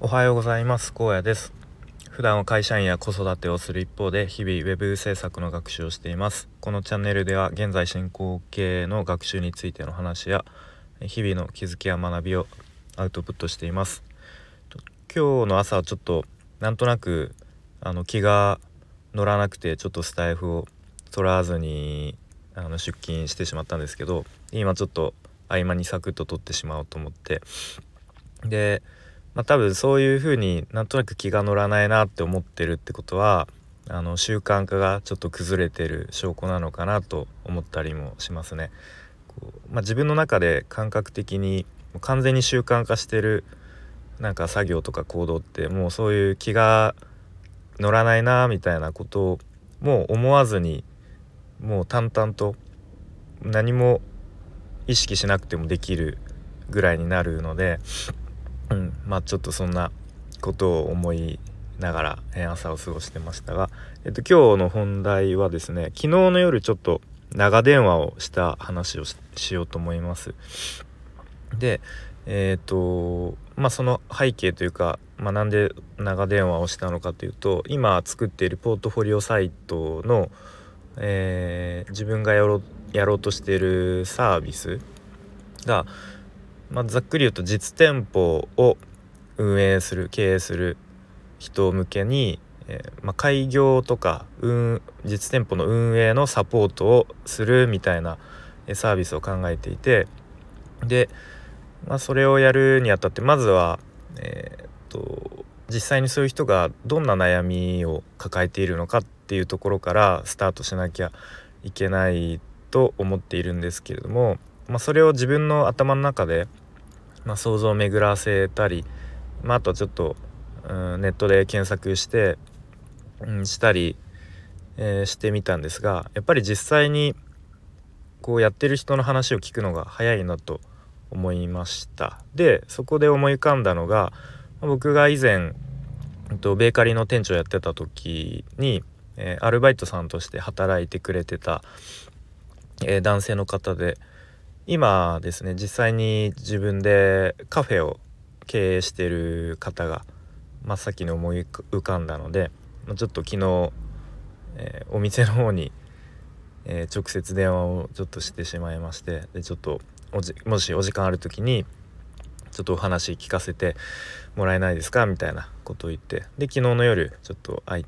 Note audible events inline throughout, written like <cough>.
おはようございます。高野です。普段は会社員や子育てをする一方で日々ウェブ制作の学習をしています。このチャンネルでは現在進行形の学習についての話や日々の気づきや学びをアウトプットしています。今日の朝はちょっとなんとなくあの気が乗らなくてちょっとスタイフを取らずにあの出勤してしまったんですけど今ちょっと合間にサクッと取ってしまおうと思って。でまあ多分そういう風になんとなく気が乗らないなって思ってるってことはあの習慣化がちょっと崩れてる証拠なのかなと思ったりもしますね。こうまあ、自分の中で感覚的に完全に習慣化してるなんか作業とか行動ってもうそういう気が乗らないなみたいなことをもう思わずにもう淡々と何も意識しなくてもできるぐらいになるので、まあちょっとそんなことを思いながら、え朝を過ごしてましたが、えっと、今日の本題はですね昨日の夜ちょっと長電話をした話をしようと思います。でえっ、とまあその背景というか、まあ、なんで長電話をしたのかというと今作っているポートフォリオサイトの、えー、自分がやろうやろうとしているサービスが、まあ、ざっくり言うと実店舗を運営する経営する人向けに、えー、まあ、開業とか運実店舗の運営のサポートをするみたいなサービスを考えていてで、まあ、それをやるにあたってまずは、えー、っと実際にそういう人がどんな悩みを抱えているのかっていうところからスタートしなきゃいけないと思っているんですけれども、まあ、それを自分の頭の中で、まあ、想像を巡らせたり、まあ、あとちょっと、うん、ネットで検索して、うん、したり、えー、してみたんですがやっぱり実際にこうやってる人の話を聞くのが早いなと思いました。でそこで思い浮かんだのが僕が以前とベーカリーの店長やってた時に、えー、アルバイトさんとして働いてくれてた、えー、男性の方で今ですね実際に自分でカフェを経営してる方が真っ先に思い浮かんだのでちょっと昨日、えー、お店の方に、え直接電話をちょっとしてしまいましてでちょっともしお時間ある時にちょっとお話聞かせてもらえないですか？みたいなことを言ってで昨日の夜ちょっと空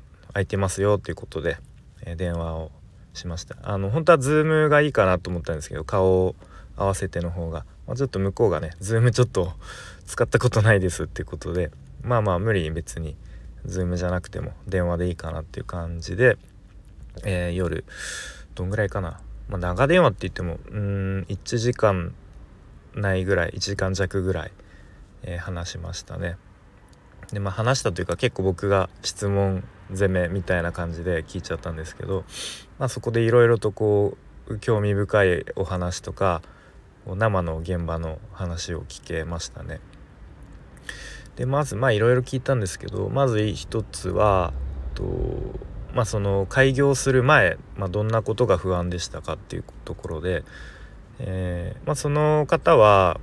いてますよっていうことで、えー、電話をしました。あの本当はズームがいいかなと思ったんですけど顔を合わせての方が、まあ、ちょっと向こうがねズームちょっと使ったことないですっていうことでまあまあ無理に別にズームじゃなくても電話でいいかなっていう感じで、えー、夜どんぐらいかな、まあ、長電話って言ってもうん1時間ないぐらい1時間弱ぐらい、えー、話しましたね。でまあ話したというか結構僕が質問攻めみたいな感じで聞いちゃったんですけど、まあ、そこでいろいろとこう興味深いお話とか生の現場の話を聞けましたね。でまずまあいろいろ聞いたんですけどまず一つはとまあその開業する前、まあ、どんなことが不安でしたかっていうところで、えー、まあ、その方は、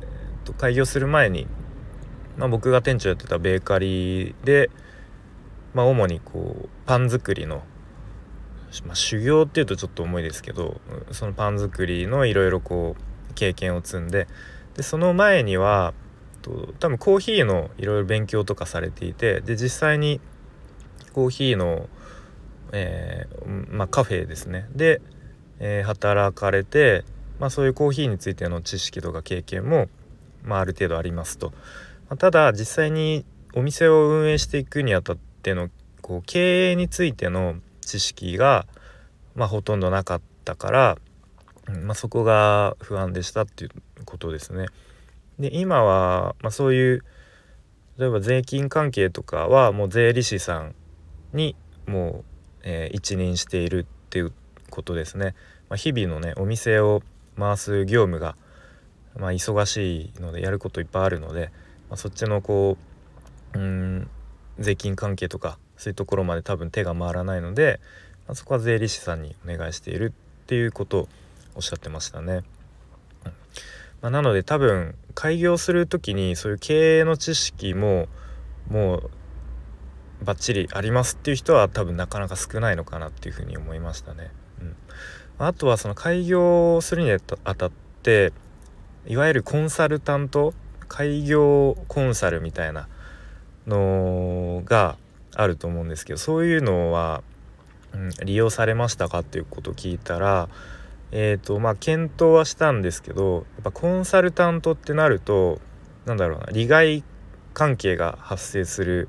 えー、と開業する前に、まあ、僕が店長やってたベーカリーで、まあ、主にこうパン作りの、まあ、修行っていうとちょっと重いですけどそのパン作りのいろいろこう経験を積んででその前にはと多分コーヒーのいろいろ勉強とかされていてで実際にコーヒーの、えー、まあ、カフェですねで、えー、働かれて、まあ、そういうコーヒーについての知識とか経験も、まあ、ある程度ありますと。ま、ただ実際にお店を運営していくにあたってのこう経営についての知識が、まあ、ほとんどなかったから、まあ、そこが不安でしたっていうことですね。で今は、まあ、そういう例えば税金関係とかはもう税理士さんにもう、えー、一任しているっていうことですね。まあ、日々のねお店を回す業務が、まあ、忙しいのでやることいっぱいあるので、まあ、そっちのこううん税金関係とかそういうところまで多分手が回らないので、まあ、そこは税理士さんにお願いしているっていうことをおっしゃってましたね。うんまあ、なので多分開業する時にそういう経営の知識ももうバッチリありますっていう人は多分なかなか少ないのかなっていうふうに思いましたね。うん、あとはその開業するにあたっていわゆるコンサルタント開業コンサルみたいなのがあると思うんですけどそういうのは、うん、利用されましたかっていうことを聞いたらえーとまあ検討はしたんですけどやっぱコンサルタントってなるとなんだろうな利害関係が発生する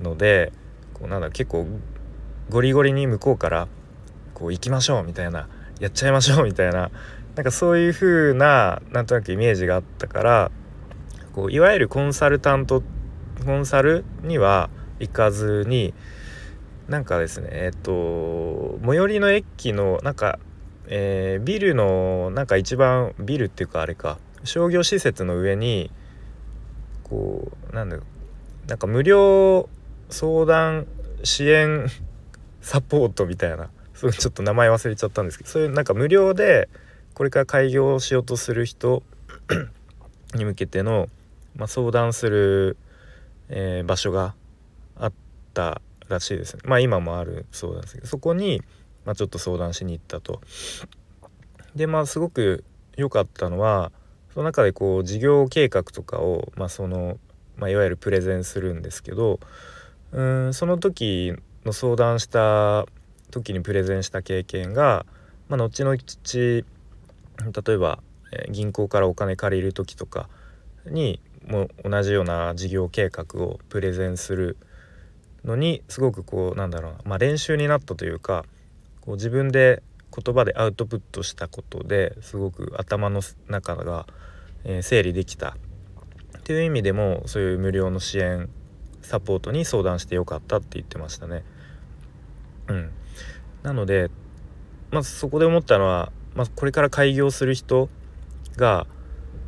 のでこうなんだ結構ゴリゴリに向こうからこう行きましょうみたいなやっちゃいましょうみたいななんかそういう風ななんとなくイメージがあったからこういわゆるコンサルタントコンサルには行かずになんかですねえっと最寄りの駅のなんかえー、ビルのなんか一番ビルっていうかあれか商業施設の上にこうなんだなんか無料相談支援サポートみたいなそうちょっと名前忘れちゃったんですけどそういうなんか無料でこれから開業しようとする人 <coughs> に向けての、まあ、相談する、えー、場所があったらしいですね。まあ今もあるそうなんですけどそこにまあ、ちょっと相談しに行ったと。でまあすごく良かったのはその中でこう事業計画とかを、まあそのまあ、いわゆるプレゼンするんですけどうんその時の相談した時にプレゼンした経験が、まあ、後々例えば、銀行からお金借りる時とかにも同じような事業計画をプレゼンするのにすごくこうなんだろうな、まあ、練習になったというかこう自分で言葉でアウトプットしたことですごく頭の中が、え、整理できたっていう意味でもそういう無料の支援サポートに相談してよかったって言ってましたね。うん、なのでまずそこで思ったのは、まあ、これから開業する人が、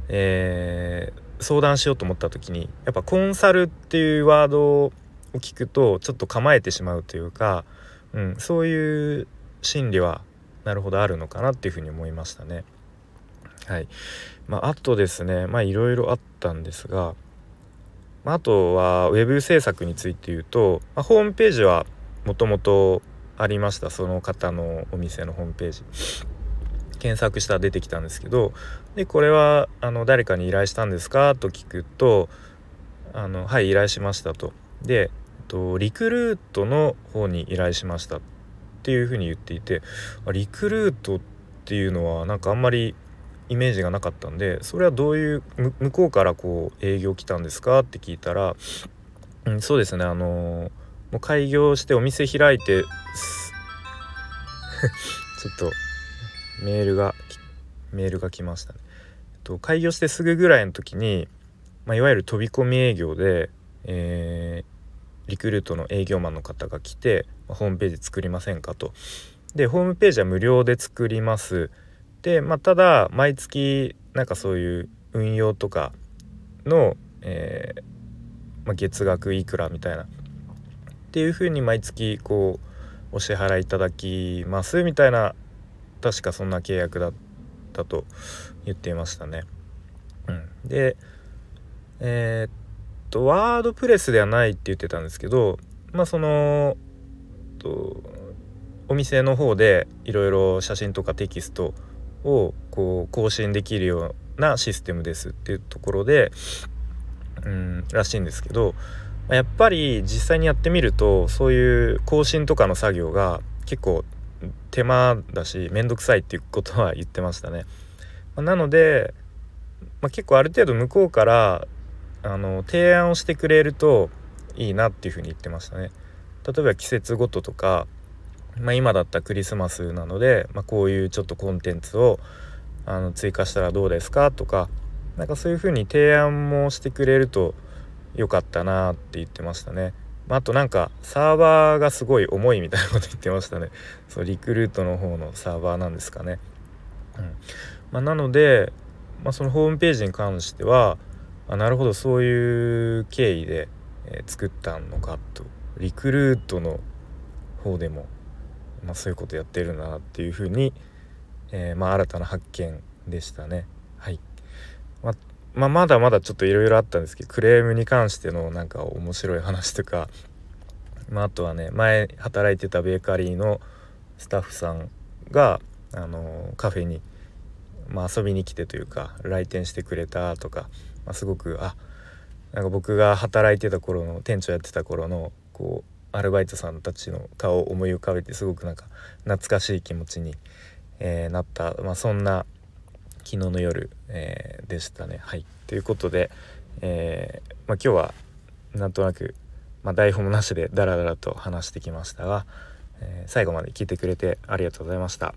えー、相談しようと思った時にやっぱコンサルっていうワードを聞くとちょっと構えてしまうというか、うん、そういう心理はなるほどあるのかなっていうふうに思いましたね。はい。まあ、あとですねまあいろいろあったんですが、まあ、あとはウェブ制作について言うと、まあ、ホームページはもともとありましたその方のお店のホームページ。検索したら出てきたんですけどでこれはあの誰かに依頼したんですかと聞くとあのはい依頼しましたと。でとリクルートの方に依頼しました。っていうふうに言っていてリクルートっていうのはなんかあんまりイメージがなかったんでそれはどういう向こうからこう営業来たんですかって聞いたら、うん、そうですねあのもう開業してお店開いて <laughs> ちょっとメールがメールが来ましたね。と開業してすぐぐらいの時に、まあ、いわゆる飛び込み営業で、えーリクルートの営業マンの方が来てホームページ作りませんかと。でホームページは無料で作ります。で、まあ、ただ毎月なんかそういう運用とかの、えー、まあ、月額いくらみたいなっていうふうに毎月こうお支払いいただきますみたいな確かそんな契約だったと言っていましたね。うん、でえー、とワードプレスではないって言ってたんですけどまあそのとお店の方でいろいろ写真とかテキストをこう更新できるようなシステムですっていうところでうんらしいんですけどやっぱり実際にやってみるとそういう更新とかの作業が結構手間だし面倒くさいっていうことは言ってましたね。なので、まあ、結構ある程度向こうからあの提案をしてくれるといいなっていうふうに言ってましたね。例えば季節ごととか、まあ、今だったらクリスマスなので、まあ、こういうちょっとコンテンツをあの追加したらどうですかとかなんかそういうふうに提案もしてくれるとよかったなって言ってましたね。あとなんかサーバーがすごい重いみたいなこと言ってましたね。<laughs> そうリクルートの方のサーバーなんですかね。うんまあ、なので、まあ、そのホームページに関してはあなるほど。そういう経緯で、え、作ったのかと。リクルートの方でも、まあ、そういうことやってるなっていうふうに、えー、まあ、新たな発見でしたね。はい。ままあ、まだまだちょっといろいろあったんですけどクレームに関してのなんか面白い話とか、まあ、あとはね前働いてたベーカリーのスタッフさんがあのカフェに、まあ、遊びに来てというか来店してくれたとか、まあ、すごくあなんか僕が働いてた頃の店長やってた頃のこうアルバイトさんたちの顔を思い浮かべてすごくなんか懐かしい気持ちに、えー、なった、まあ、そんな昨日の夜、えー、でしたね。はいということで、えー、まあ、今日はなんとなく、まあ、台本もなしでダラダラと話してきましたが、え最後まで聞いてくれてありがとうございました。